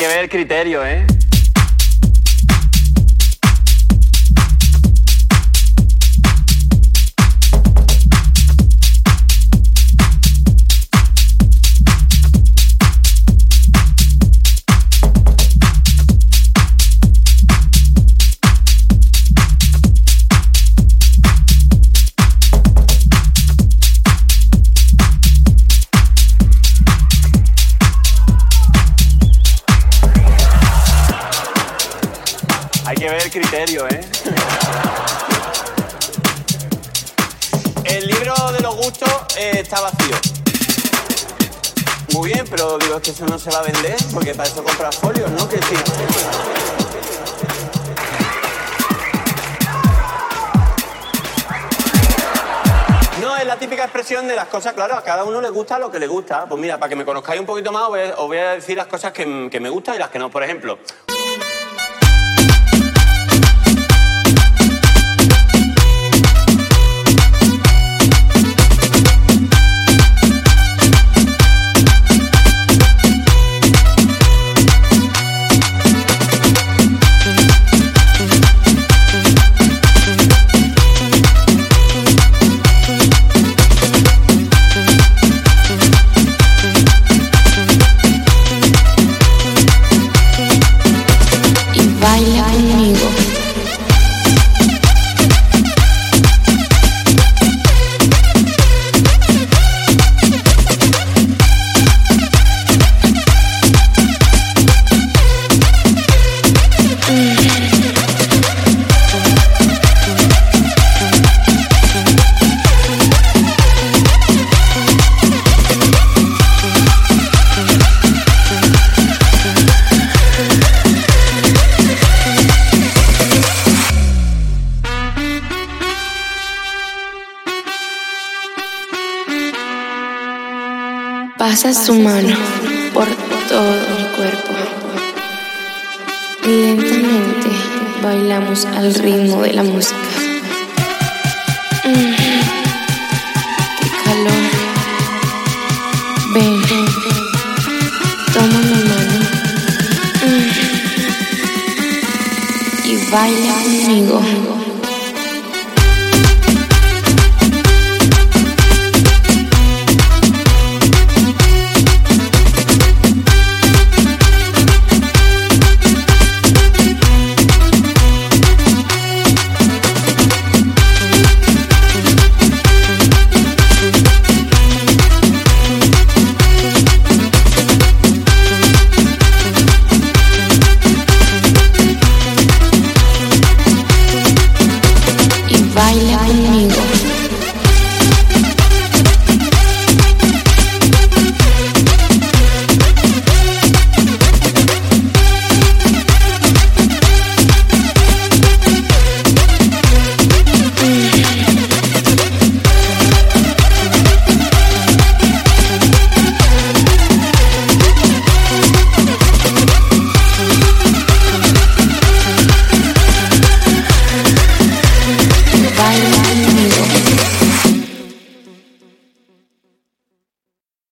que ver el criterio, ¿eh? Hay que ver criterio, ¿eh? El libro de los gustos eh, está vacío. Muy bien, pero digo, es que eso no se va a vender, porque para eso compras folios, ¿no? Que sí. No, es la típica expresión de las cosas, claro, a cada uno le gusta lo que le gusta. Pues mira, para que me conozcáis un poquito más, os voy a, os voy a decir las cosas que, que me gustan y las que no. Por ejemplo, Pasa su mano por todo mi cuerpo. Y lentamente bailamos al ritmo de la música. Mm, ¡Qué calor! Ven, toma mi mano. Mm, y baila conmigo.